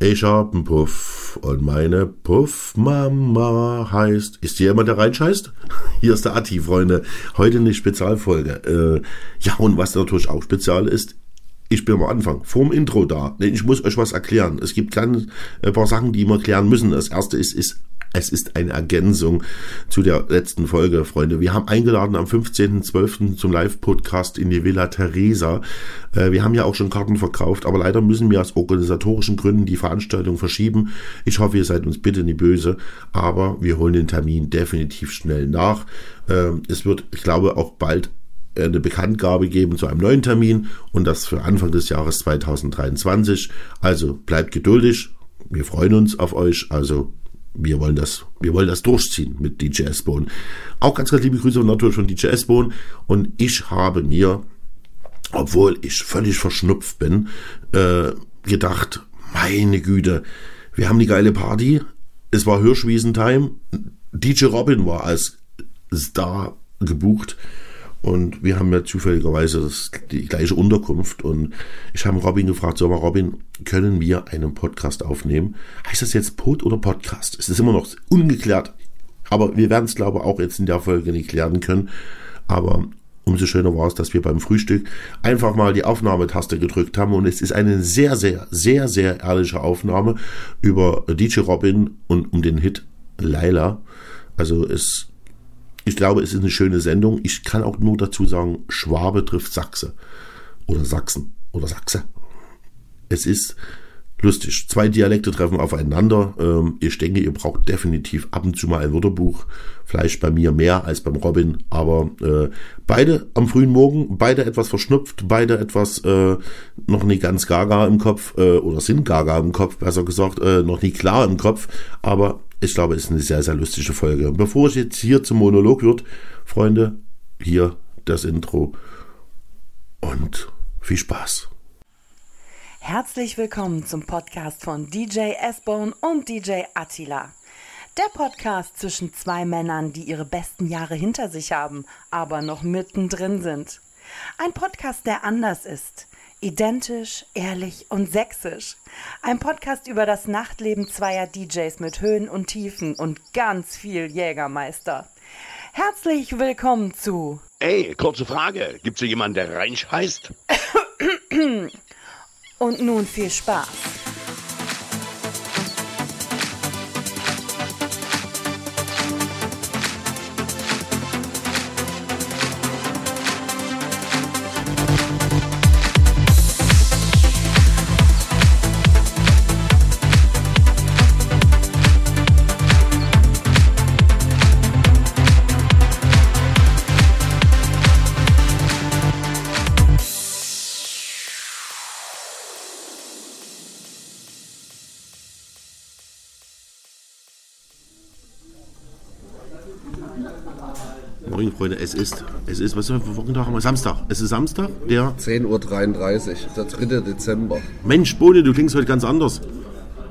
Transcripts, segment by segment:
Ich hab einen Puff und meine Puffmama heißt. Ist hier jemand, der reinscheißt? Hier ist der Atti, Freunde. Heute eine Spezialfolge. Äh, ja, und was natürlich auch spezial ist, ich bin am Anfang, vorm Intro da. Ich muss euch was erklären. Es gibt ein paar Sachen, die wir klären müssen. Das erste ist, ist es ist eine Ergänzung zu der letzten Folge, Freunde. Wir haben eingeladen am 15.12. zum Live-Podcast in die Villa Teresa. Äh, wir haben ja auch schon Karten verkauft, aber leider müssen wir aus organisatorischen Gründen die Veranstaltung verschieben. Ich hoffe, ihr seid uns bitte nicht böse, aber wir holen den Termin definitiv schnell nach. Ähm, es wird, ich glaube, auch bald eine Bekanntgabe geben zu einem neuen Termin und das für Anfang des Jahres 2023. Also bleibt geduldig. Wir freuen uns auf euch. Also wir wollen das, wir wollen das durchziehen mit DJ S-Bone. Auch ganz, ganz liebe Grüße natürlich von DJ S-Bone. Und ich habe mir, obwohl ich völlig verschnupft bin, äh, gedacht, meine Güte, wir haben die geile Party. Es war Hirschwiesentime. DJ Robin war als Star gebucht. Und wir haben ja zufälligerweise das, die gleiche Unterkunft. Und ich habe Robin gefragt, sag mal, Robin, können wir einen Podcast aufnehmen? Heißt das jetzt Pod oder Podcast? Es ist immer noch ungeklärt. Aber wir werden es, glaube ich, auch jetzt in der Folge nicht klären können. Aber umso schöner war es, dass wir beim Frühstück einfach mal die Aufnahmetaste gedrückt haben. Und es ist eine sehr, sehr, sehr, sehr ehrliche Aufnahme über DJ Robin und um den Hit Laila. Also es ich glaube, es ist eine schöne Sendung. Ich kann auch nur dazu sagen, Schwabe trifft Sachse. Oder Sachsen. Oder Sachse. Es ist lustig. Zwei Dialekte treffen aufeinander. Ähm, ich denke, ihr braucht definitiv ab und zu mal ein Wörterbuch. Vielleicht bei mir mehr als beim Robin. Aber äh, beide am frühen Morgen, beide etwas verschnupft, beide etwas äh, noch nicht ganz gaga im Kopf. Äh, oder sind gaga im Kopf, besser gesagt. Noch nicht klar im Kopf. Aber ich glaube, es ist eine sehr, sehr lustige Folge. Bevor es jetzt hier zum Monolog wird, Freunde, hier das Intro und viel Spaß. Herzlich willkommen zum Podcast von DJ S-Bone und DJ Attila. Der Podcast zwischen zwei Männern, die ihre besten Jahre hinter sich haben, aber noch mittendrin sind. Ein Podcast, der anders ist Identisch, ehrlich und sächsisch. Ein Podcast über das Nachtleben zweier DJs mit Höhen und Tiefen und ganz viel Jägermeister. Herzlich willkommen zu. Ey, kurze Frage. Gibt's hier jemanden, der Reinsch heißt? und nun viel Spaß. Freunde, es ist, es ist, was ist für Wochentag haben wir? Samstag. Es ist Samstag, der 10.33 Uhr, der 3. Dezember. Mensch, Bode, du klingst heute ganz anders.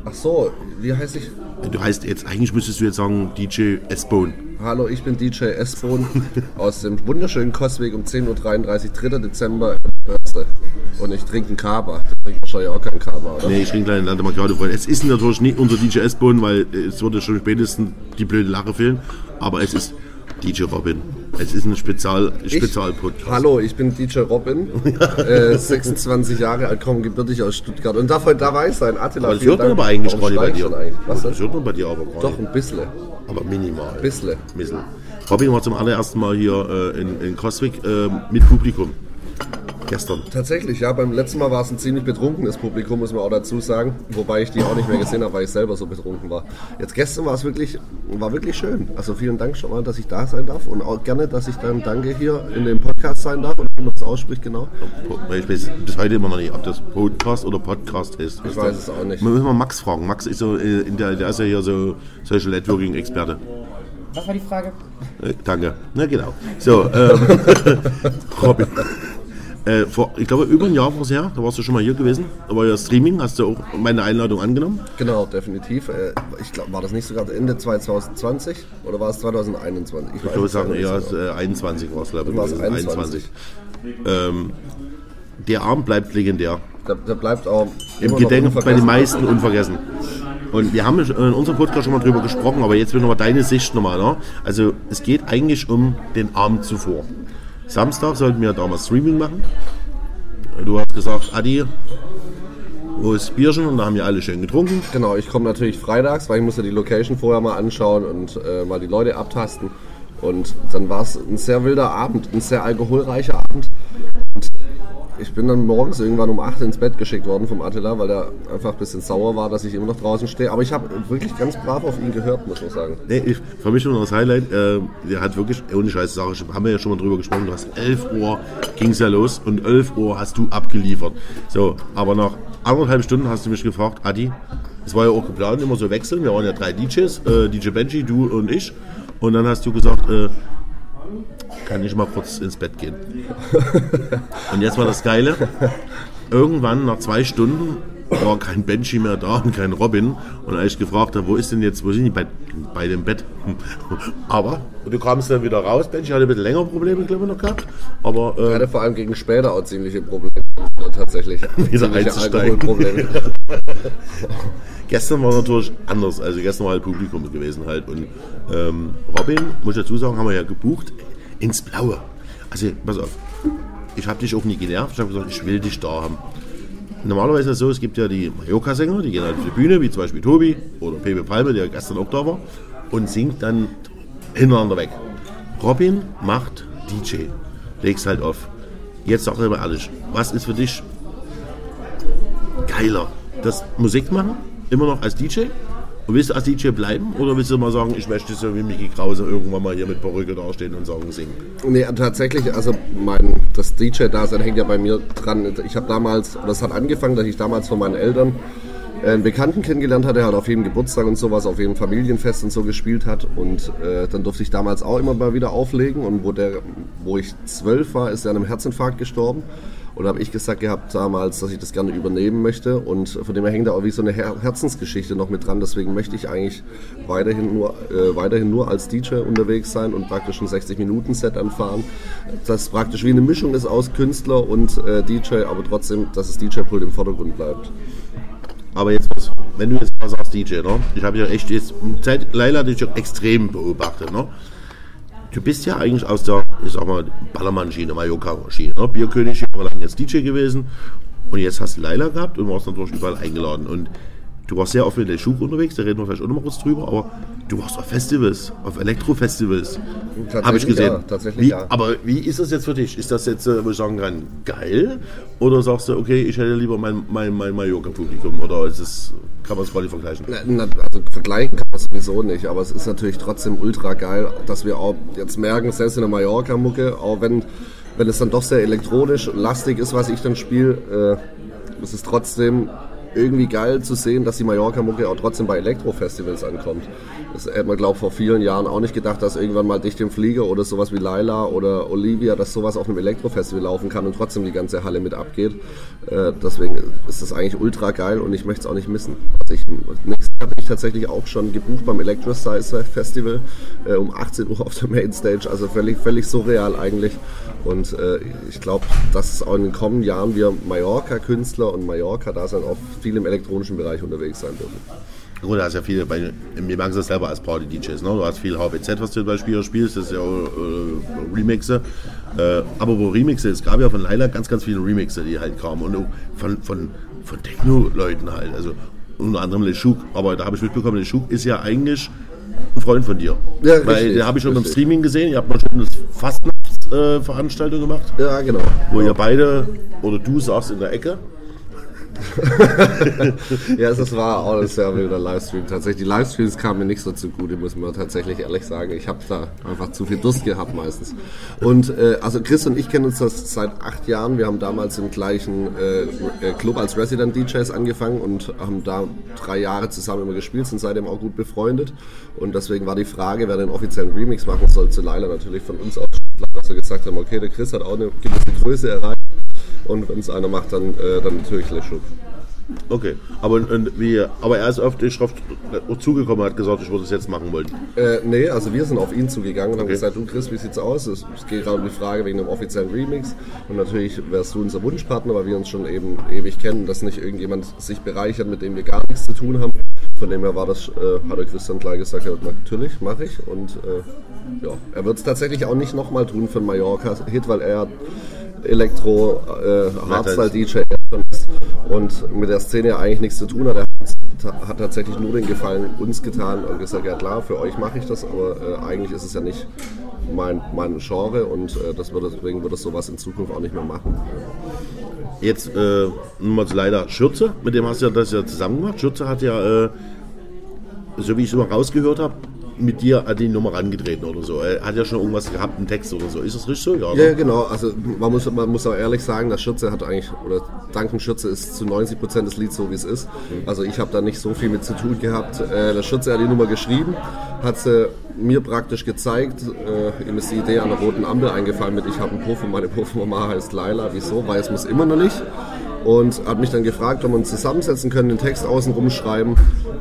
Ach so, wie heiße ich? Du heißt jetzt, eigentlich müsstest du jetzt sagen DJ S-Bone. Hallo, ich bin DJ S-Bone aus dem wunderschönen Kostweg um 10.33 Uhr, 3. Dezember. Und ich trinke einen Kaba. Du trinkst wahrscheinlich auch keinen Kaba, oder? Nee, ich trinke kleine Lande Macchiato, Freunde. Es ist natürlich nicht unser DJ S-Bone, weil es würde schon spätestens die blöde Lache fehlen. Aber es ist DJ Robin. Es ist ein Spezial, Spezialpodcast. Hallo, ich bin DJ Robin, äh, 26 Jahre alt, komme gebürtig aus Stuttgart und darf heute dabei sein. Attila, Aber das hört man aber eigentlich Warum bei dir. Was das hört man bei dir aber gar Doch, ein bisschen. Aber minimal. Bisschen. Bisschen. Robin war zum allerersten Mal hier äh, in, in Coswig äh, mit Publikum. Gestern. Tatsächlich, ja, beim letzten Mal war es ein ziemlich betrunkenes Publikum, muss man auch dazu sagen. Wobei ich die auch nicht mehr gesehen habe, weil ich selber so betrunken war. Jetzt gestern war es wirklich, war wirklich schön. Also vielen Dank schon mal, dass ich da sein darf und auch gerne, dass ich dann danke hier in dem Podcast sein darf und wie man das ausspricht, genau. Ich weiß bis heute immer noch nicht, ob das Podcast oder Podcast ist. Ich weiß es auch nicht. Wir müssen mal Max fragen. Max ist so, äh, in der, der ist ja hier so Social Networking Experte. Was war die Frage? Äh, danke. Na genau. So, ähm, Robin. Äh, vor, ich glaube, über ein Jahr war es her, da warst du schon mal hier gewesen. Da war ja Streaming, hast du auch meine Einladung angenommen. Genau, definitiv. Äh, Ich glaube, war das nicht sogar Ende 2020 oder war es 2021? Ich würde sagen, eher als, äh, 21 war es, glaube ich. Dann war's gewesen. 21. Ähm, der Abend bleibt legendär. Der, der bleibt auch Im Gedenken bei den meisten unvergessen. Und wir haben in unserem Podcast schon mal drüber gesprochen, aber jetzt will nochmal deine Sicht nochmal. Ne? Also es geht eigentlich um den Abend zuvor. Samstag sollten wir damals Streaming machen. Du hast gesagt, Adi, wo ist Bierchen? Und da haben wir alle schön getrunken. Genau, ich komme natürlich freitags, weil ich musste die Location vorher mal anschauen und äh, mal die Leute abtasten. Und dann war es ein sehr wilder Abend, ein sehr alkoholreicher Abend. Und ich bin dann morgens irgendwann um 8 ins Bett geschickt worden vom Attila, weil er einfach ein bisschen sauer war, dass ich immer noch draußen stehe. Aber ich habe wirklich ganz brav auf ihn gehört, muss man sagen. Nee, ich, für mich noch das Highlight, äh, der hat wirklich, ohne Scheiß, Sache, haben wir ja schon mal drüber gesprochen, du hast 11 Uhr ging es ja los und 11 Uhr hast du abgeliefert. So, aber nach anderthalb Stunden hast du mich gefragt, Adi, es war ja auch geplant, immer so wechseln, wir waren ja drei DJs, äh, DJ Benji, du und ich. Und dann hast du gesagt, äh, kann ich mal kurz ins Bett gehen. und jetzt war das Geile, irgendwann nach zwei Stunden war kein Benji mehr da und kein Robin. Und als ich gefragt habe, wo ist denn jetzt, wo sind die bei, bei dem Bett? Aber du kamst dann wieder raus. Benji hatte ein bisschen länger Probleme, glaube ich, noch gehabt. Aber äh, hatte vor allem gegen später auch ziemliche Probleme. Tatsächlich. Einzusteigen. Alkoholprobleme. gestern war natürlich anders. Also gestern war halt Publikum gewesen halt. Und ähm, Robin, muss ich dazu sagen, haben wir ja gebucht ins Blaue. Also, pass auf. Ich habe dich auch nie genervt. Ich habe gesagt, ich will dich da haben. Normalerweise ist es so, es gibt ja die Mallorca-Sänger, die gehen halt auf die Bühne, wie zum Beispiel Tobi oder Pepe Palme, der gestern auch da war, und singt dann hintereinander weg. Robin macht DJ, legst halt auf. Jetzt sag mal ehrlich, was ist für dich geiler? Das Musik machen, immer noch als DJ? Und willst du als DJ bleiben? Oder willst du mal sagen, ich möchte so wie Mickey Krause irgendwann mal hier mit Perücke dastehen und sagen, singen? Nee, tatsächlich, also mein, das DJ-Dasein hängt ja bei mir dran. Ich habe damals, das hat angefangen, dass ich damals von meinen Eltern einen Bekannten kennengelernt hatte, der halt auf jedem Geburtstag und sowas, auf jedem Familienfest und so gespielt hat. Und äh, dann durfte ich damals auch immer mal wieder auflegen. Und wo, der, wo ich zwölf war, ist er an einem Herzinfarkt gestorben. Und da habe ich gesagt gehabt damals, dass ich das gerne übernehmen möchte. Und von dem her hängt da auch wie so eine Her Herzensgeschichte noch mit dran. Deswegen möchte ich eigentlich weiterhin nur, äh, weiterhin nur als DJ unterwegs sein und praktisch ein 60-Minuten-Set anfahren. Das praktisch wie eine Mischung ist aus Künstler und äh, DJ, aber trotzdem, dass das DJ-Pult im Vordergrund bleibt. Aber jetzt wenn du jetzt mal sagst DJ, ne? Ich habe ja echt jetzt, seit Leila dich extrem beobachtet, ne? Du bist ja eigentlich aus der, ich sag mal, Ballermann-Schiene, Mallorca-Schiene, ne? Bierkönig, jahrelang jetzt DJ gewesen. Und jetzt hast du Leila gehabt und warst natürlich überall eingeladen. Und du warst sehr oft mit der Schuh unterwegs, da reden wir vielleicht auch noch mal kurz drüber, aber du warst auf Festivals, auf Elektro-Festivals. Habe ich gesehen. ja, tatsächlich wie, ja. Aber wie ist das jetzt für dich? Ist das jetzt, äh, wo ich sagen kann, geil? Oder sagst du, okay, ich hätte lieber mein, mein, mein Mallorca-Publikum? Oder ist es, kann man es quasi vergleichen? Na, Also vergleichen kann man sowieso nicht, aber es ist natürlich trotzdem ultra geil, dass wir auch jetzt merken, selbst in der Mallorca-Mucke, auch wenn, wenn es dann doch sehr elektronisch und lastig ist, was ich dann spiele, äh, ist es trotzdem irgendwie geil zu sehen, dass die Mallorca-Mucke auch trotzdem bei Elektro-Festivals ankommt. Das hätte man, glaube ich, vor vielen Jahren auch nicht gedacht, dass irgendwann mal Dicht im Flieger oder sowas wie Laila oder Olivia, dass sowas auf einem Elektro-Festival laufen kann und trotzdem die ganze Halle mit abgeht. Äh, deswegen ist das eigentlich ultra geil und ich möchte es auch nicht missen. Ich, nächstes Jahr bin ich tatsächlich auch schon gebucht beim Electrosize Festival äh, um 18 Uhr auf der Mainstage, also völlig, völlig surreal eigentlich. Und äh, ich glaube, dass auch in den kommenden Jahren wir Mallorca-Künstler und Mallorca-Dasein auch viel im elektronischen Bereich unterwegs sein dürfen. Gut, da hast ja viele, bei, wir merken es selber als Party-DJs, ne? Du hast viel HBZ, was du zum Beispiel spielst, das ist ja auch äh, Remixe. Äh, aber wo Remixe, es gab ja von Laila ganz, ganz viele Remixe, die halt kamen. Und von, von, von Techno-Leuten halt. Also unter anderem Leschuk. Aber da habe ich mitbekommen, Leschuk ist ja eigentlich ein Freund von dir. Ja, Weil richtig, den habe ich schon beim. Streaming gesehen. Ihr habt mal schon eine Fastnachtsveranstaltung äh, gemacht, Ja, genau. wo ihr beide oder du saßt in der Ecke. Ja, das war auch ein sehr wilder Livestream. Tatsächlich, die Livestreams kamen mir nicht so zugute, muss man tatsächlich ehrlich sagen. Ich habe da einfach zu viel Durst gehabt meistens. Und äh, also Chris und ich kennen uns das seit acht Jahren. Wir haben damals im gleichen äh, äh, Club als Resident DJs angefangen und haben da drei Jahre zusammen immer gespielt, sind seitdem auch gut befreundet. Und deswegen war die Frage, wer den offiziellen Remix machen soll zu Laila natürlich von uns aus dass wir gesagt haben, okay, der Chris hat auch eine gewisse Größe erreicht. Und wenn es einer macht, dann, äh, dann natürlich Leschuk. Okay, aber, und wie, aber er ist auf die Schrift zugekommen und hat gesagt, ich würde es jetzt machen wollen. Äh, nee, also wir sind auf ihn zugegangen und haben Okay. gesagt, du Chris, wie sieht's aus? Es, geht gerade um die Frage wegen einem offiziellen Remix. Und natürlich wärst du unser Wunschpartner, weil wir uns schon eben ewig kennen, dass nicht irgendjemand sich bereichert, mit dem wir gar nichts zu tun haben. Von dem her war das, äh, hat der Christian gleich gesagt, ja, natürlich, mache ich. Und äh, ja, er wird es tatsächlich auch nicht nochmal tun für einen Mallorca-Hit, weil er Elektro, äh, Hardstyle-DJ ist und mit der Szene eigentlich nichts zu tun hat. Er hat, hat tatsächlich nur den Gefallen uns getan und gesagt, ja klar, für euch mache ich das, aber äh, eigentlich ist es ja nicht mein, mein Genre und äh, das wird, deswegen wird es sowas in Zukunft auch nicht mehr machen. Jetzt äh, mal leider Schürze, mit dem hast du ja das ja zusammen gemacht. Schürze hat ja, äh, so wie ich es immer rausgehört habe, mit dir an die Nummer rangetreten oder so. Er hat ja schon irgendwas gehabt, einen Text oder so. Ist das richtig so? Ja, Ja, genau. Also man muss, man muss auch ehrlich sagen, das Schürze hat eigentlich, oder Danken Schürze ist zu 90 Prozent des Lieds so, wie es ist. Also ich habe da nicht so viel mit zu tun gehabt. Äh, der Schürze hat die Nummer geschrieben, hat sie mir praktisch gezeigt. Äh, ihm ist die Idee an der roten Ampel eingefallen mit, ich habe einen Puff und meine Puffmama heißt Laila. Wieso? Weiß man es immer noch nicht. Und hat mich dann gefragt, ob wir uns zusammensetzen können, den Text außen rumschreiben.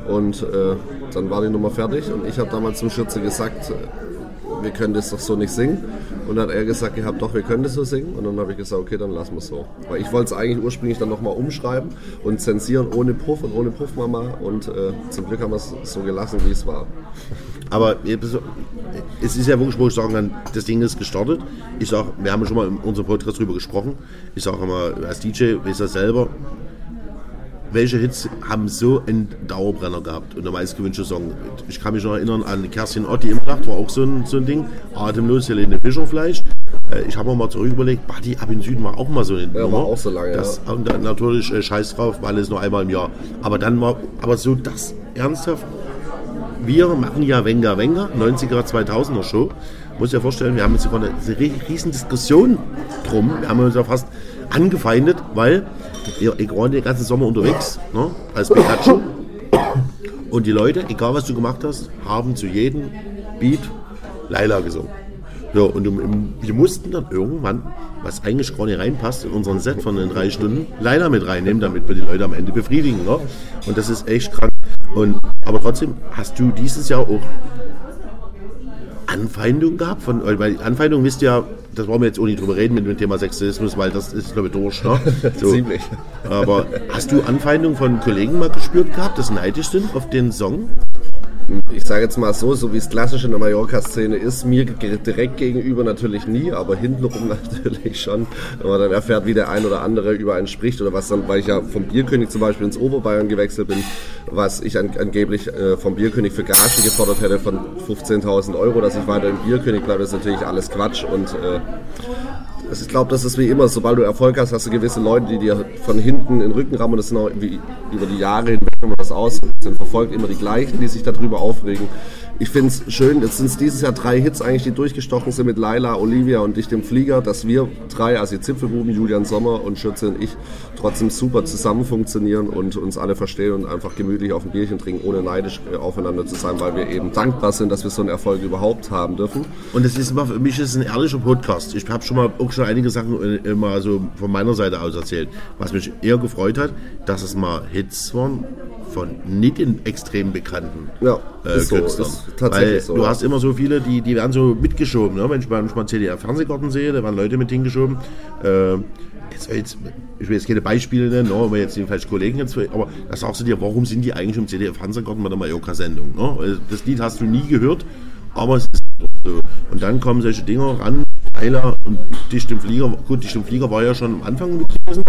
Und äh, dann war die Nummer fertig. Und ich habe damals zum Schürze gesagt, äh, wir können das doch so nicht singen. Und dann hat er gesagt gehabt, doch, wir können das so singen. Und dann habe ich gesagt, okay, dann lassen wir es so. Weil ich wollte es eigentlich ursprünglich dann nochmal umschreiben und zensieren ohne Puff und ohne Puffmama. Und äh, zum Glück haben wir es so gelassen, wie es war. Aber es ist ja wirklich, wo ich sagen kann, das Ding ist gestartet. Ich sag, wir haben schon mal in unserem Podcast drüber gesprochen. Ich sage immer, als DJ, weiß ja selber, welche Hits haben so einen Dauerbrenner gehabt und der meistgewünschte Song. Ich kann mich noch erinnern an Kerstin Ott, die immer Nacht war auch so ein, so ein Ding. Atemlos Helene Fischer vielleicht. Äh, Ich habe mir mal zurück überlegt, Buddy ab in Süden war auch mal so eine Ja, war auch so lange, das, Und dann natürlich äh, Scheiß drauf, weil es nur einmal im Jahr. Aber dann war, aber so das ernsthaft wir machen ja Wenger Wenger, 90er, 2000er Show. Muss ja vorstellen, wir haben uns hier eine, riesen Diskussion drum. Wir haben uns ja fast angefeindet, weil ich war den ganzen Sommer unterwegs ne, als Pikachu. Und die Leute, egal was du gemacht hast, haben zu jedem Beat Laila gesungen. So, und wir mussten dann irgendwann, was eigentlich gar nicht reinpasst, in unseren Set von den drei Stunden, Laila mit reinnehmen, damit wir die Leute am Ende befriedigen. Ne? Und das ist echt krank. Und, aber trotzdem hast du dieses Jahr auch Anfeindungen gehabt? Von, weil Anfeindungen wisst ihr ja, das wollen wir jetzt auch nicht drüber reden mit dem Thema Sexismus, weil das ist, glaube ich, durch. Ne? So. Ziemlich. Aber hast du Anfeindungen von Kollegen mal gespürt gehabt, dass sie neidisch sind auf den Song? Ich sage jetzt mal so, so wie es klassisch in der Mallorca-Szene ist, mir direkt gegenüber natürlich nie, aber hintenrum natürlich schon. Wenn man dann erfährt, wie der ein oder andere über einen spricht oder was dann, weil ich ja vom Bierkönig zum Beispiel ins Oberbayern gewechselt bin, was ich an, angeblich äh, vom Bierkönig für Gagen gefordert hätte von 15.000 Euro, dass ich weiter im Bierkönig bleibe, ist natürlich alles Quatsch und äh, ich glaube, das ist wie immer, sobald du Erfolg hast, hast du gewisse Leute, die dir von hinten in den Rücken rammen und das sind auch wie über die Jahre hinweg, wenn man das aus sind verfolgt, immer die gleichen, die sich darüber aufregen. Ich finde es schön, jetzt sind es dieses Jahr drei Hits eigentlich, die durchgestochen sind mit Laila, Olivia und ich dem Flieger, dass wir drei, also die Zipfelbuben, Julian Sommer und Schütze und ich, trotzdem super zusammen funktionieren und uns alle verstehen und einfach gemütlich auf ein Bierchen trinken, ohne neidisch äh, aufeinander zu sein, weil wir eben dankbar sind, dass wir so einen Erfolg überhaupt haben dürfen. Und es ist immer, für mich ist es ein ehrlicher Podcast. Ich habe schon mal auch schon einige Sachen äh, mal so von meiner Seite aus erzählt. Was mich eher gefreut hat, dass es mal Hits waren von nicht den extrem bekannten Ja, äh, ist so, Künstlern. ist tatsächlich Weil so, du hast immer so viele, die, die werden so mitgeschoben. Ne? Wenn ich manchmal CDR-Fernsehgarten sehe, da werden Leute mit hingeschoben. Äh, jetzt, jetzt, ich will jetzt keine Beispiele nennen, ne, aber jetzt den falschen Kollegen jetzt, aber da sagst du dir, warum sind die eigentlich im CDR-Fernsehgarten bei der Mallorca-Sendung? Ne? Das Lied hast du nie gehört, aber es ist so. Und dann kommen solche Dinger ran, Und Dicht im Flieger. Gut, Dicht im Flieger war ja schon am Anfang mit gewesen.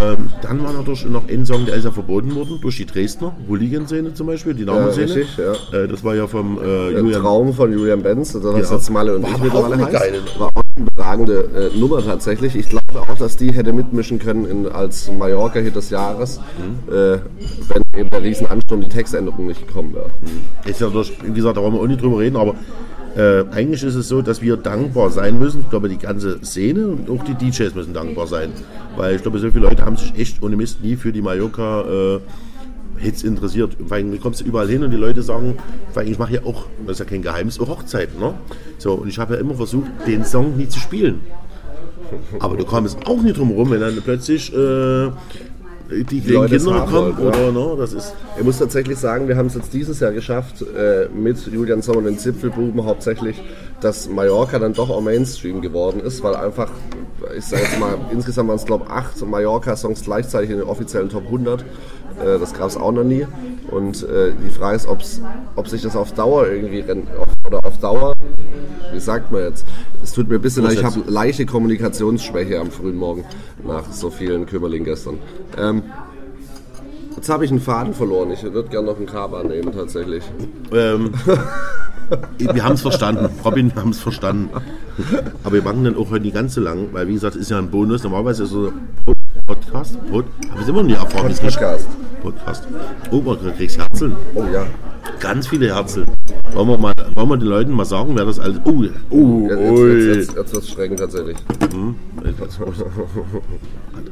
Ähm, dann war natürlich noch ein Song, der ist ja verboten worden durch die Dresdner Hooligan-Szene zum Beispiel, die Namenszene. richtig, ja. Äh, das war ja vom äh, Julian Traum von Julian Benz, das Ja. jetzt Malle und War ich mittlerweile auch eine heißt, geile war auch eine überragende äh, Nummer tatsächlich. Ich glaube auch, dass die hätte mitmischen können in, als Mallorca-Hit des Jahres, Mhm. äh, wenn eben der Riesenansturm die Textänderung nicht gekommen wäre. Ist ja durch, wie gesagt, da wollen wir auch nicht drüber reden, aber äh, eigentlich ist es so, dass wir dankbar sein müssen. Ich glaube, die ganze Szene und auch die DJs müssen dankbar sein. Weil ich glaube, so viele Leute haben sich echt ohne Mist nie für die Mallorca äh, Hits interessiert. Allem, du kommst überall hin und die Leute sagen, allem, ich mache ja auch, das ist ja kein Geheimnis, auch Hochzeiten. Ne? So, und ich habe ja immer versucht, den Song nie zu spielen. Aber du kommst auch nicht drum herum, wenn dann plötzlich äh, die die Leute Kinder kommen wollen, ja. oder ne, das ist Ich muss tatsächlich sagen, wir haben es jetzt dieses Jahr geschafft, äh, mit Julian Sommer und den Zipfelbuben hauptsächlich, dass Mallorca dann doch auch Mainstream geworden ist, weil einfach, ich sage jetzt mal, insgesamt waren es glaube acht Mallorca-Songs gleichzeitig in den offiziellen Top 100. Äh, das gab es auch noch nie. Und äh, die Frage ist, ob's, ob sich das auf Dauer irgendwie auf, oder auf Dauer, wie sagt man jetzt, es tut mir ein bisschen leid, ich habe leichte Kommunikationsschwäche am frühen Morgen nach so vielen Kümmerling gestern. Ähm, Jetzt habe ich einen Faden verloren. Ich würde gerne noch einen Kaba nehmen, tatsächlich. Ähm, wir haben es verstanden. Robin, wir haben es verstanden. Aber wir machen dann auch heute nicht ganz so lang, weil wie gesagt, ist ja ein Bonus. Normalerweise ist so ein Pod- Podcast. Pod, habe ich immer noch nie erfahren. es. Podcast. Podcast. Oh, man kriegst Herzeln. Oh ja. Ganz viele Herzeln. Wollen wir, mal, wollen wir den Leuten mal sagen, wer das alles. Oh, oh, Jetzt, ui. jetzt, jetzt, jetzt wird es schrecken, tatsächlich.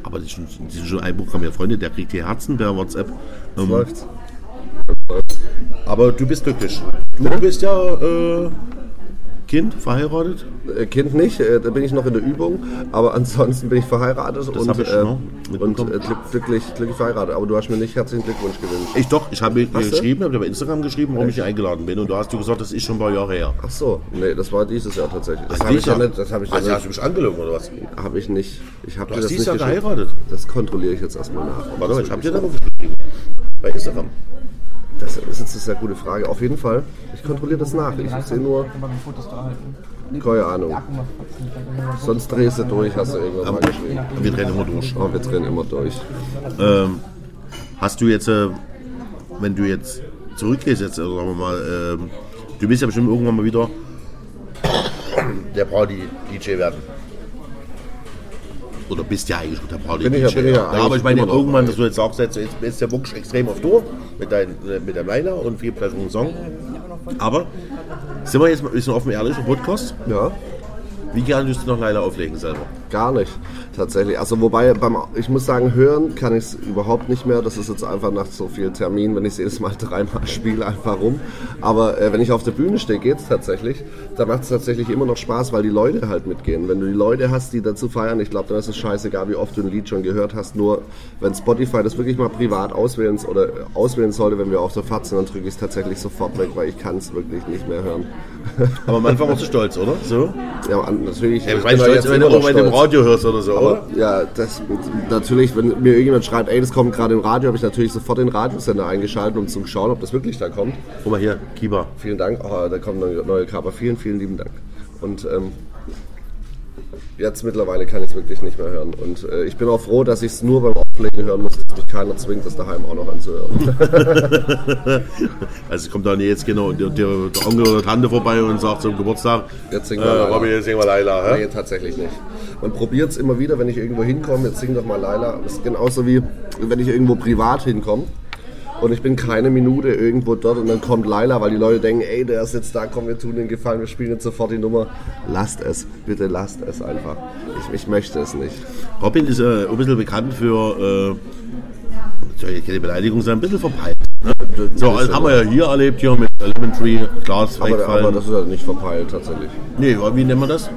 Aber die sind, die sind schon einprogrammiert. Freunde, der kriegt die Herzen per WhatsApp. Ähm, Läuft's. aber du bist glücklich. Du bist ja äh, Kind, verheiratet. Äh, Kind nicht, äh, da bin ich noch in der Übung. Aber ansonsten bin ich verheiratet und, hab ich äh, und äh, glück, glücklich, glücklich verheiratet. Aber du hast mir nicht herzlichen Glückwunsch gewünscht. Ich doch, ich habe mir geschrieben, habe dir bei Instagram geschrieben, warum ich hier eingeladen bin. Und du hast du gesagt, das ist schon ein paar Jahre her. Ach so, nee, das war dieses Jahr tatsächlich. Das habe ich ja nicht. Das habe ich, Also hast du nicht, mich angelogen oder was? hab ich nicht. Ich habe Du dir das dieses nicht Jahr geheiratet. Das kontrolliere ich jetzt erstmal nach. Warte mal, ich habe dir darauf geschrieben. Bei Instagram. Das ist jetzt eine sehr gute Frage. Auf jeden Fall, ich kontrolliere das nach. Ich sehe nur, keine Ahnung. Sonst drehst du durch, hast du irgendwann mal geschrieben. Wir drehen immer durch. Oh, wir drehen immer durch. Ähm, hast du jetzt, äh, wenn du jetzt zurückgehst, jetzt, also sagen wir mal, ähm, du bist ja bestimmt irgendwann mal wieder der Party-DJ werden. Oder bist ja eigentlich der Party-DJ. Bin ich ja- bin ich ja aber ich meine irgendwann, dass du jetzt sagst, jetzt du ja wirklich extrem auf Tour mit, dein, äh, mit deinem Leiner und viel vielleicht einen Song. Aber sind wir jetzt mal ein bisschen offen ehrlich im Podcast? Ja, Wie gerne würdest du noch Leila auflegen selber? gar nicht. Tatsächlich. Also wobei, beim, ich muss sagen, hören kann ich es überhaupt nicht mehr. Das ist jetzt einfach nach so viel Termin, wenn ich es jedes Mal dreimal spiele, einfach rum. Aber äh, wenn ich auf der Bühne stehe, geht's tatsächlich. Da macht es tatsächlich immer noch Spaß, weil die Leute halt mitgehen. Wenn du die Leute hast, die dazu feiern, ich glaube, dann ist es scheißegal, wie oft du ein Lied schon gehört hast. Nur wenn Spotify das wirklich mal privat auswählen oder äh, auswählen sollte, wenn wir auf der Fahrt sind, dann drücke ich es tatsächlich sofort weg, weil ich kann es wirklich nicht mehr hören. Aber am Anfang warst du stolz, oder? So? Ja, an- natürlich. Ja, da stolz, jetzt wenn du immer noch irgendwann im. Radio hörst oder so, oder? Ja, das natürlich, wenn mir irgendjemand schreibt, ey, das kommt gerade im Radio, habe ich natürlich sofort den Radiosender eingeschaltet, um zu schauen, ob das wirklich da kommt. Guck mal hier, Kiba. Vielen Dank, oh, da kommt eine neue Kaper. Vielen, vielen lieben Dank. Und ähm, jetzt mittlerweile kann ich es wirklich nicht mehr hören. Und äh, ich bin auch froh, dass ich es nur beim Auflegen hören muss, dass mich keiner zwingt, das daheim auch noch anzuhören. Also es kommt dann jetzt genau der, der, Onkel oder Tante vorbei und sagt zum Geburtstag, Jetzt singen äh, wir Laila. Robby, jetzt singen wir Laila. Nee, tatsächlich nicht. Man probiert es immer wieder, wenn ich irgendwo hinkomme, jetzt sing doch mal Laila. Das ist genauso wie, wenn ich irgendwo privat hinkomme und ich bin keine Minute irgendwo dort und dann kommt Laila, weil die Leute denken, ey, der ist jetzt da, komm, wir tun den Gefallen, wir spielen jetzt sofort die Nummer. Lasst es, bitte lasst es einfach. Ich, ich möchte es nicht. Robin ist äh, ein bisschen bekannt für, äh, soll ich keine Beleidigung sein, ein bisschen verpeilt. Ne? So, das haben wir ja hier erlebt, hier mit Lemon Tree, Glas Aber, wegfallen. aber das ist halt nicht verpeilt, tatsächlich. nee, wie nennen wir das?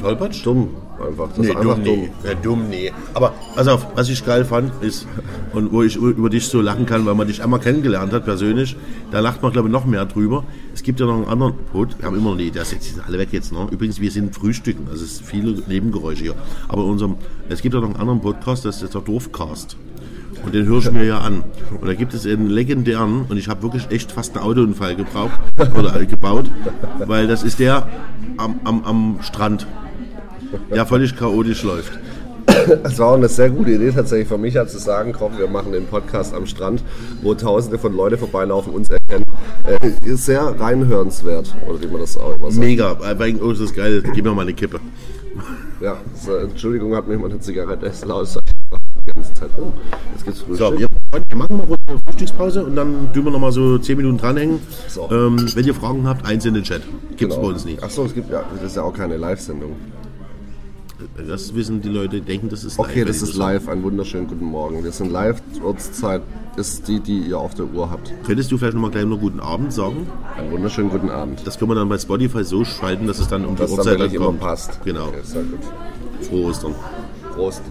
Tollpatsch? Dumm, einfach. Das Nee, ist einfach dumm, dumm. nee. Ja, dumm, nee. Aber auf, was ich geil fand, ist, und wo ich über dich so lachen kann, weil man dich einmal kennengelernt hat, persönlich, da lacht man, glaube ich, noch mehr drüber. Es gibt ja noch einen anderen Pod, wir haben immer noch nie, das jetzt, die sind alle weg jetzt, ne? Übrigens, wir sind Frühstücken, also es sind viele Nebengeräusche hier. Aber unserem, es gibt ja noch einen anderen Podcast, das ist der Dorfcast. Und den höre ich mir ja an. Und da gibt es einen legendären, und ich habe wirklich echt fast einen Autounfall gebraucht, oder gebaut, weil das ist der am, am, am Strand, der völlig chaotisch läuft. Es war auch eine sehr gute Idee tatsächlich von Micha zu sagen, komm, wir machen den Podcast am Strand, wo tausende von Leuten vorbeilaufen, uns erkennen. Äh, ist sehr reinhörenswert, oder wie man das auch immer sagt. Mega, weil oh, das ist geil, gib mir mal eine Kippe. Ja, so, Entschuldigung, hat mir jemand eine Zigarette ist laut. Die ganze Zeit. Oh, jetzt gibt's Frühstück. So, wir, wir machen mal eine Frühstückspause und dann tun wir noch mal so 10 Minuten dranhängen. So. Ähm, wenn ihr Fragen habt, eins in den Chat. Gibt's Genau. bei uns nicht. Achso, es gibt ja, das ist ja auch keine Live-Sendung. Das wissen die Leute, denken, das ist Okay, live, das wenn ist die live. Einen wunderschönen guten Morgen. Wir sind live. Ortszeit ist die, die ihr auf der Uhr habt. Könntest du vielleicht noch mal gleich noch guten Abend sagen? Einen wunderschönen guten Abend. Das können wir dann bei Spotify so schalten, dass es dann um die Das dann Uhrzeit immer kommt. passt. Genau. Okay, sehr gut. Frohe Ostern. Prost.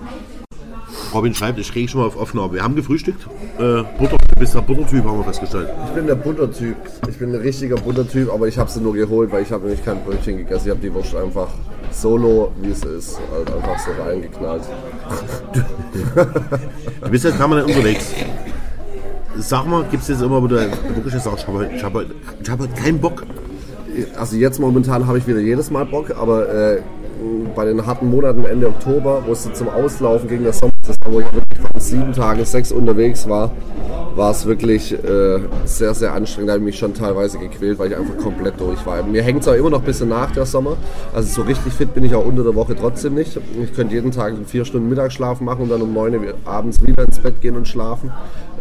Robin schreibt, ich kriege schon mal auf Aufnahme. Wir haben gefrühstückt. Äh, Butter, du bist der Buttertyp, haben wir festgestellt. Ich bin der Buttertyp. Ich bin ein richtiger Buttertyp, aber ich habe sie nur geholt, weil ich habe nämlich kein Brötchen gegessen. Ich habe die Wurst einfach solo, wie es ist, halt einfach so reingeknallt. Du bist jetzt permanent unterwegs. Sag mal, gibt es jetzt immer, du wirklich jetzt sagst, ich habe ich habe- ich habe keinen Bock. Also jetzt momentan habe ich wieder jedes Mal Bock, aber äh, bei den harten Monaten Ende Oktober, wo es zum Auslaufen ging, der Sommer, wo ich wirklich von sieben Tagen sechs unterwegs war, war es wirklich äh, sehr, sehr anstrengend. Da habe ich mich schon teilweise gequält, weil ich einfach komplett durch war. Mir hängt es auch immer noch ein bisschen nach der Sommer. Also so richtig fit bin ich auch unter der Woche trotzdem nicht. Ich könnte jeden Tag vier Stunden Mittagsschlaf machen und dann um neun Uhr abends wieder ins Bett gehen und schlafen.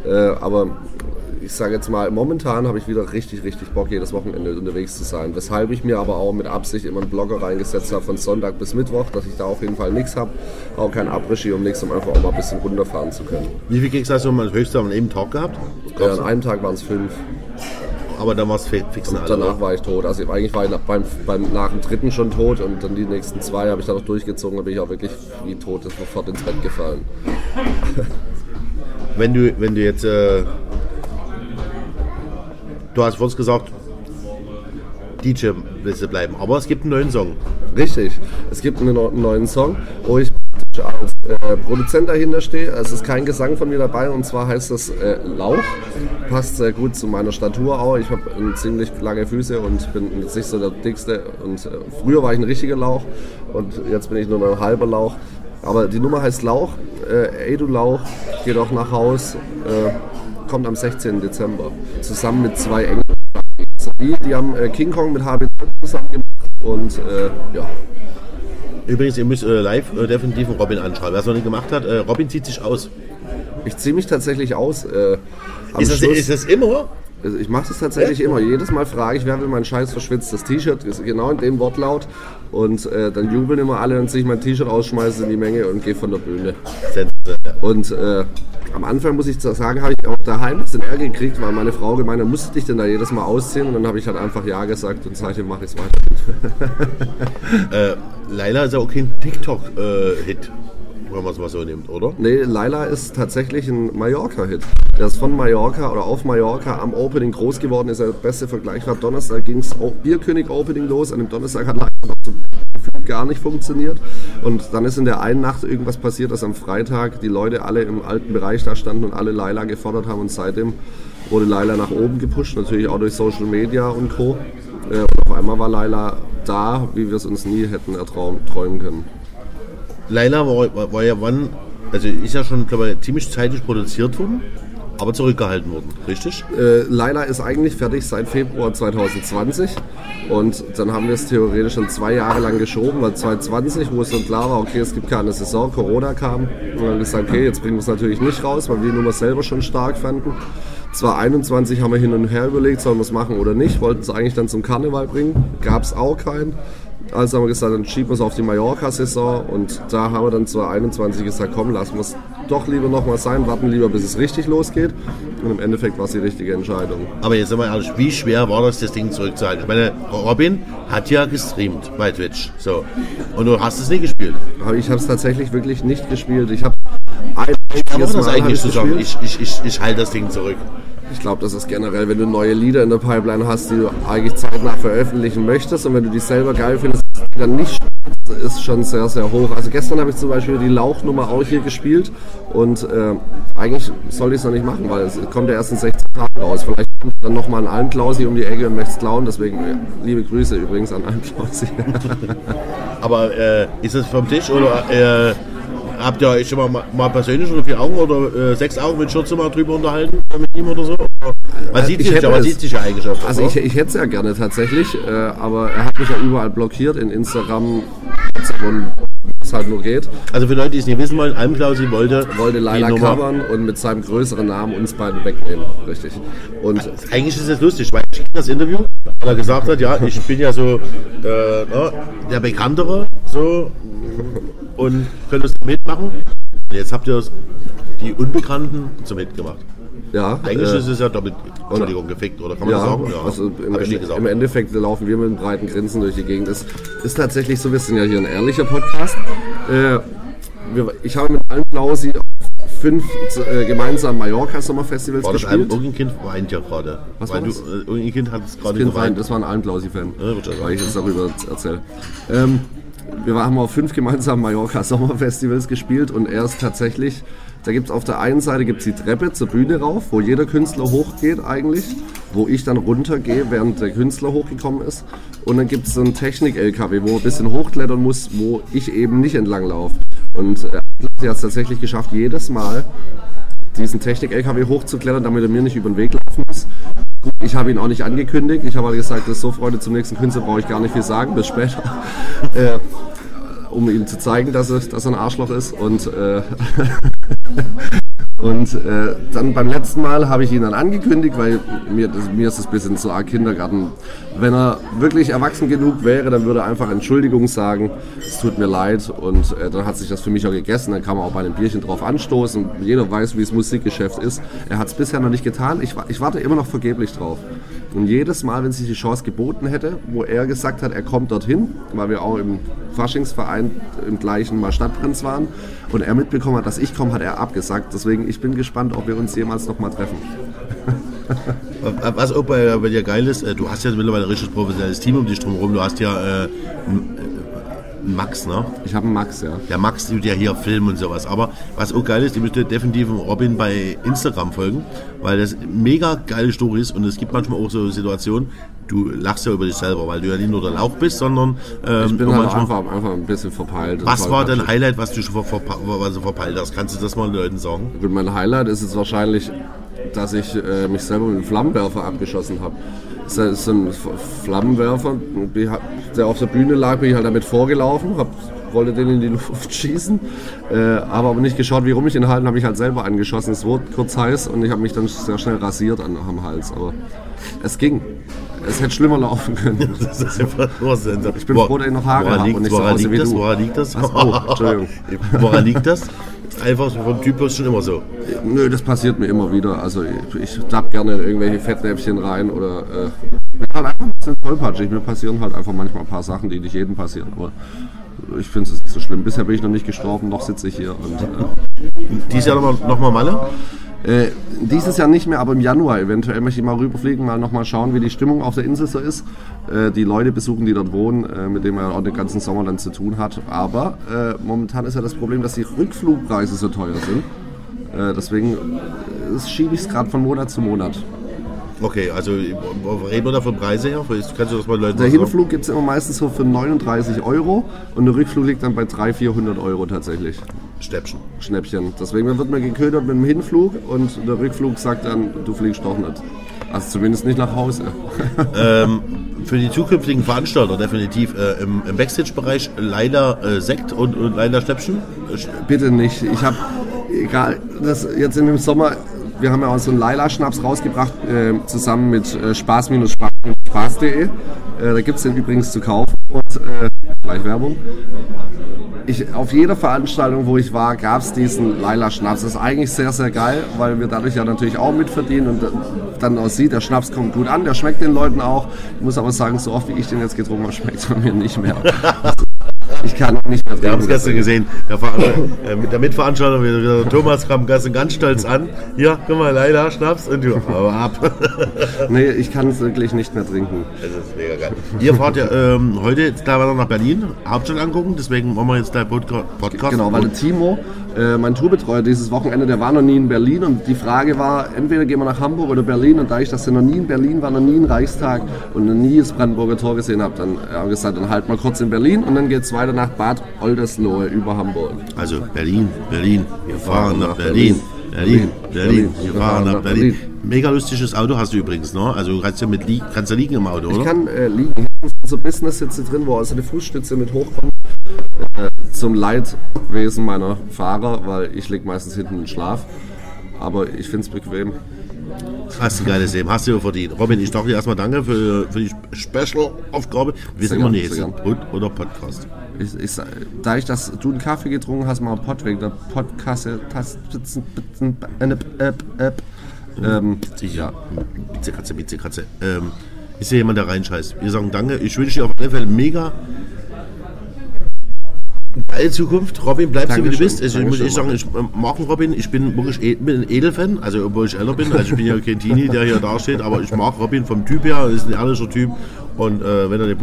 Äh, aber ich sage jetzt mal, momentan habe ich wieder richtig, richtig Bock, jedes Wochenende unterwegs zu sein. Weshalb ich mir aber auch mit Absicht immer einen Blogger reingesetzt habe von Sonntag bis Mittwoch, dass ich da auf jeden Fall nichts habe, auch kein Abregie um nichts, um einfach auch mal ein bisschen runterfahren zu können. Wie viel Gigs hast du mal das höchste an einem Tag gehabt? Ja, an einem Tag waren es fünf. Aber dann war es fix und Danach war ich tot. Also eigentlich war ich nach, beim, beim, nach dem dritten schon tot und dann die nächsten zwei habe ich dann noch durchgezogen, da bin ich auch wirklich wie tot sofort ins Bett gefallen. Wenn du, wenn du jetzt, äh, du hast vorhin gesagt, DJ willst du bleiben, aber es gibt einen neuen Song. Richtig. Es gibt einen neu- neuen Song, wo ich als äh, Produzent dahinter stehe. Es ist kein Gesang von mir dabei und zwar heißt das äh, Lauch. Passt sehr gut zu meiner Statur auch. Ich habe ziemlich lange Füße und bin jetzt nicht so der dickste. Und äh, früher war ich ein richtiger Lauch und jetzt bin ich nur noch ein halber Lauch. Aber die Nummer heißt Lauch. Äh, ey du Lauch, geh doch nach Haus. Kommt am 16. Dezember. Zusammen mit zwei Engeln. Die, die haben äh, King Kong mit HB zusammen gemacht und äh, ja. Übrigens, ihr müsst äh, live äh, definitiv Robin anschauen. Wer es noch nicht gemacht hat, äh, Robin zieht sich aus. Ich ziehe mich tatsächlich aus. Äh, Ist das, ist das immer? Also ich mache das tatsächlich immer. Jedes Mal frage ich, wer will mein scheiß verschwitztes T-Shirt? Ist genau in dem Wortlaut. Und dann jubeln immer alle und ziehe ich mein T-Shirt aus, schmeiße in die Menge und gehe von der Bühne. Und äh, am Anfang muss ich sagen, habe ich auch daheim ein bisschen Ärger gekriegt, weil meine Frau gemeint hat, musst du dich denn da jedes Mal ausziehen? Und dann habe ich halt einfach Ja gesagt und seitdem mache ich es weiter. Äh, Laila ist ja auch kein TikTok-Hit, wenn man es mal so nimmt, oder? Nee, Laila ist tatsächlich ein Mallorca-Hit. Der ist von Mallorca oder auf Mallorca am Opening groß geworden, ist der beste Vergleich. War Donnerstag ging es Bierkönig-Opening los. An dem Donnerstag hat Laila noch gefühlt gar nicht funktioniert. Und dann ist in der einen Nacht irgendwas passiert, dass am Freitag die Leute alle im alten Bereich da standen und alle Laila gefordert haben. Und seitdem wurde Laila nach oben gepusht, natürlich auch durch Social Media und Co. Äh, Und auf einmal war Laila da, wie wir es uns nie hätten ertraum- träumen können. Laila war, war, war ja wann, also ist ja schon, glaube ich, ziemlich zeitig produziert worden, aber zurückgehalten worden, richtig? Äh, Laila ist eigentlich fertig seit Februar 2020 und dann haben wir es theoretisch schon zwei Jahre lang geschoben, weil 2020, wo es dann klar war, okay, es gibt keine Saison, Corona kam und dann gesagt, okay, jetzt bringen wir es natürlich nicht raus, weil wir die Nummer selber schon stark fanden. 2021 haben wir hin und her überlegt, sollen wir es machen oder nicht, wollten es eigentlich dann zum Karneval bringen, gab es auch keinen. Also haben wir gesagt, dann schieben wir es auf die Mallorca-Saison und da haben wir dann 2021 gesagt, komm, lassen wir es doch lieber nochmal sein, warten lieber, bis es richtig losgeht. Und im Endeffekt war es die richtige Entscheidung. Aber jetzt sind wir ehrlich, wie schwer war das, das Ding zurückzuhalten? Ich meine, Robin hat ja gestreamt bei Twitch, so. Und du hast es nicht gespielt. Aber ich habe es tatsächlich wirklich nicht gespielt. Ich habe ein einziges das Mal hab eigentlich. Ich, ich, ich, ich halte das Ding zurück. Ich glaube, das ist generell, wenn du neue Lieder in der Pipeline hast, die du eigentlich zeitnah veröffentlichen möchtest und wenn du die selber geil findest, dann nicht ist schon sehr, sehr hoch. Also gestern habe ich zum Beispiel die Lauchnummer auch hier gespielt und äh, eigentlich soll ich es noch nicht machen, weil es kommt ja erst in 16 Tagen raus. Vielleicht kommt dann nochmal ein Almklausi um die Ecke und möchte es klauen, deswegen äh, liebe Grüße übrigens an Almklausi. Aber äh, ist das vom Tisch oder äh, habt ihr euch schon mal, mal persönlich oder vier Augen oder äh, sechs Augen mit Schürze mal drüber unterhalten äh, mit ihm oder so? Man sieht ich sich ja, man sieht sich ja eigentlich auch. Also ich, ich hätte es ja gerne tatsächlich, äh, aber er hat mich ja überall blockiert, in Instagram, und es halt nur geht. also für Leute, die es nicht wissen wollen, Almklausi wollte, Wollte Nummer- covern und mit seinem größeren Namen uns beide wegnehmen. Richtig. Und Eigentlich ist es lustig, weil ich das Interview, weil er gesagt hat, ja, ich bin ja so äh, na, der Bekanntere, so und könntest mitmachen. Und jetzt habt ihr die Unbekannten zum Hit gemacht. ja, Eigentlich äh, ist es ja doppelt, Entschuldigung, gefickt, oder kann man ja, das sagen? also im, Ende, im Endeffekt laufen wir mit einem breiten Grinsen durch die Gegend. Es ist tatsächlich so, wir sind ja hier ein ehrlicher Podcast. Äh, wir, ich habe mit allen Klausi fünf äh, gemeinsam Mallorca Sommerfestivals War das ein, gespielt. irgendein Kind weint ja gerade. Was war du, das? äh, irgendein Kind hat es gerade geweint. das war ein Almklausi-Fan, Ja, weil ich jetzt darüber erzähle. Ähm, wir haben auf fünf gemeinsam Mallorca Sommerfestivals gespielt und er ist tatsächlich, da gibt es auf der einen Seite gibt's die Treppe zur Bühne rauf, wo jeder Künstler hochgeht eigentlich, wo ich dann runtergehe, während der Künstler hochgekommen ist. Und dann gibt es so einen Technik-LKW, wo man ein bisschen hochklettern muss, wo ich eben nicht entlang laufe. Und äh, sie hat es tatsächlich geschafft, jedes Mal diesen Technik-LKW hochzuklettern, damit er mir nicht über den Weg laufen muss. Ich habe ihn auch nicht angekündigt. Ich habe halt gesagt, so, Freunde, zum nächsten Künstler brauche ich gar nicht viel sagen, bis später. äh, um ihm zu zeigen, dass er, dass er ein Arschloch ist. Und, äh, und äh, dann beim letzten Mal habe ich ihn dann angekündigt, weil mir, das, mir ist es ein bisschen so arg Kindergarten. Wenn er wirklich erwachsen genug wäre, dann würde er einfach Entschuldigung sagen, es tut mir leid. Und äh, dann hat sich das für mich auch gegessen. Dann kann man auch bei einem Bierchen drauf anstoßen. Jeder weiß, wie es Musikgeschäft ist. Er hat es bisher noch nicht getan. Ich, ich warte immer noch vergeblich drauf. Und jedes Mal, wenn sich die Chance geboten hätte, wo er gesagt hat, er kommt dorthin, weil wir auch im Faschingsverein im gleichen mal Stadtprinz waren und er mitbekommen hat, dass ich komme, hat er abgesagt. Deswegen, ich bin gespannt, ob wir uns jemals noch mal treffen. Was auch bei, bei dir geil ist, äh, du hast ja mittlerweile ein richtig professionelles Team um dich drumherum. Du hast ja äh, einen Max, ne? Ich habe einen Max, ja. Der Max tut ja hier Film und sowas. Aber was auch geil ist, ihr müsst definitiv Robin bei Instagram folgen, weil das mega geile Stories und es gibt manchmal auch so Situationen, du lachst ja über dich selber, weil du ja nicht nur der Lauch bist, sondern ähm, Ich bin halt manchmal- einfach, einfach ein bisschen verpeilt. Was war dein. Highlight, was du schon ver ver du verpeilt hast? Kannst du das mal den Leuten sagen? Gut, mein Highlight ist jetzt wahrscheinlich, dass ich äh, mich selber mit einem Flammenwerfer abgeschossen habe. Das ist ein F- Flammenwerfer, der auf der Bühne lag, bin ich halt damit vorgelaufen, hab, wollte den in die Luft schießen, äh, habe aber nicht geschaut, wie rum ich ihn halten, habe ich halt selber angeschossen. Es wurde kurz heiß und ich habe mich dann sehr schnell rasiert an, am Hals, aber es ging. Es hätte schlimmer laufen können. Das ist einfach nur Sensor. Ich bin froh, dass ich noch Haare habe und nicht so woran aussehe liegt wie das? du. Woran liegt das? Was? Oh, Entschuldigung. woran liegt das? Einfach vom Typus schon immer so. Nö, das passiert mir immer wieder. Also ich, ich tapp gerne in irgendwelche Fettnäpfchen rein oder äh, bin halt einfach ein bisschen tollpatschig. Mir passieren halt einfach manchmal ein paar Sachen, die nicht jedem passieren. Aber ich finde es nicht so schlimm. Bisher bin ich noch nicht gestorben, noch sitze ich hier. Und, Dieses Jahr nochmal noch mal Malle? Äh, dieses Jahr nicht mehr, aber im Januar eventuell möchte ich mal rüberfliegen, mal nochmal schauen, wie die Stimmung auf der Insel so ist. Äh, die Leute besuchen, die dort wohnen, äh, mit denen man auch den ganzen Sommer dann zu tun hat. Aber äh, momentan ist ja das Problem, dass die Rückflugpreise so teuer sind. Äh, deswegen äh, schiebe ich es gerade von Monat zu Monat. Okay, also reden wir da von Preise her? Kannst du das mal Leuten Der? Hinflug gibt es immer meistens so für 39 Euro und der Rückflug liegt dann bei 300, 400 Euro tatsächlich. Stäbchen. Schnäppchen. Deswegen wird man geködert mit dem Hinflug und der Rückflug sagt dann, du fliegst doch nicht. Also zumindest nicht nach Hause. Für die zukünftigen Veranstalter definitiv äh, im, im Backstage-Bereich leider äh, Sekt und, und leider Stäbchen. Äh, Bitte nicht. Ich habe, egal, das jetzt in dem Sommer, wir haben ja auch so einen Laila-Schnaps rausgebracht, äh, zusammen mit äh, spaß-spaß.de. Äh, da gibt es den übrigens zu kaufen. Und gleich Werbung. Ich, auf jeder Veranstaltung, wo ich war, gab es diesen Laila-Schnaps. Das ist eigentlich sehr, sehr geil, weil wir dadurch ja natürlich auch mitverdienen und dann auch sieht, der Schnaps kommt gut an, der schmeckt den Leuten auch. Ich muss aber sagen, so oft wie ich den jetzt getrunken habe, schmeckt er mir nicht mehr. Ich kann nicht mehr trinken. Wir haben es gestern gesehen. Der, Ver äh, mit der Mitveranstalter, wieder, wieder Thomas kam gestern ganz stolz an. Hier, guck mal, leider Schnaps und du, hau ab. Nee, ich kann es wirklich nicht mehr trinken. Das ist mega geil. Ihr fahrt ja ähm, heute jetzt gleich weiter nach Berlin, Hauptstadt angucken, deswegen machen wir jetzt gleich Podca Podcast. Genau, weil der Timo, äh, mein Tourbetreuer dieses Wochenende, der war noch nie in Berlin und die Frage war, entweder gehen wir nach Hamburg oder Berlin und da ich das ja noch nie in Berlin war, noch nie in Reichstag und noch nie das Brandenburger Tor gesehen habe, dann äh, haben wir gesagt, dann halt mal kurz in Berlin und dann geht es weiter nach Bad Oldesloe über Hamburg. Also Berlin, Berlin, wir fahren nach Berlin. Berlin, Berlin, wir fahren nach Berlin. Mega lustiges Auto hast du übrigens, ne? Also du kannst ja mit li kannst ja liegen im Auto, Ich oder? kann äh, liegen. So Business-Sitze drin, wo also eine Fußstütze mit hochkommt. Äh, zum Leidwesen meiner Fahrer, weil ich lieg meistens hinten in Schlaf. Aber ich finde es bequem. Hast du ein geiles Leben, hast du verdient. Robin, ich danke dir erstmal danke für, für die Special-Aufgabe. Wir sind immer nicht Pod oder Podcast. Ich, ich, da ich das, du einen Kaffee getrunken hast, mal einen Pott wegen der Podkasse, Tas- Bitzen- Bitzen- Äpp, Äpp, Äpp. Ähm, Sicher. Bitte Katze, bitte Katze. Ähm, ist hier jemand, der reinscheißt? Wir sagen danke. Ich wünsche dir auf alle Fälle mega geile Zukunft. Robin, bleib so wie du bist. Also, ich muss echt sagen, ich mag Robin. Ich bin wirklich e- bin ein Edelfan, also obwohl ich älter bin. Also ich bin ja kein Teenie, der hier da steht, aber ich mag Robin vom Typ her. Er ist ein ehrlicher Typ. Und äh, wenn er den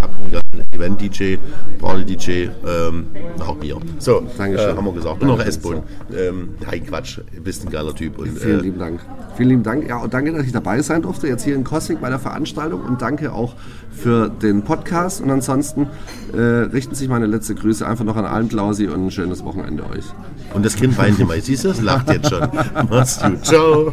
habt ihr einen Event-DJ, Party-DJ, ähm, auch Bier. So, Dankeschön. Äh, haben wir gesagt. Und noch. S-Bahn. Ähm, nein, Quatsch. Du bist ein geiler Typ. Und, Vielen äh, lieben Dank. Vielen lieben Dank. Ja, und danke, dass ich dabei sein durfte, jetzt hier in Kostik bei der Veranstaltung. Und danke auch für den Podcast. Und ansonsten äh, richten sich meine letzte Grüße einfach noch an allen Klausi und ein schönes Wochenende euch. und das Kind weint immer. Siehst du, das lacht jetzt schon. Mach's gut. Ciao.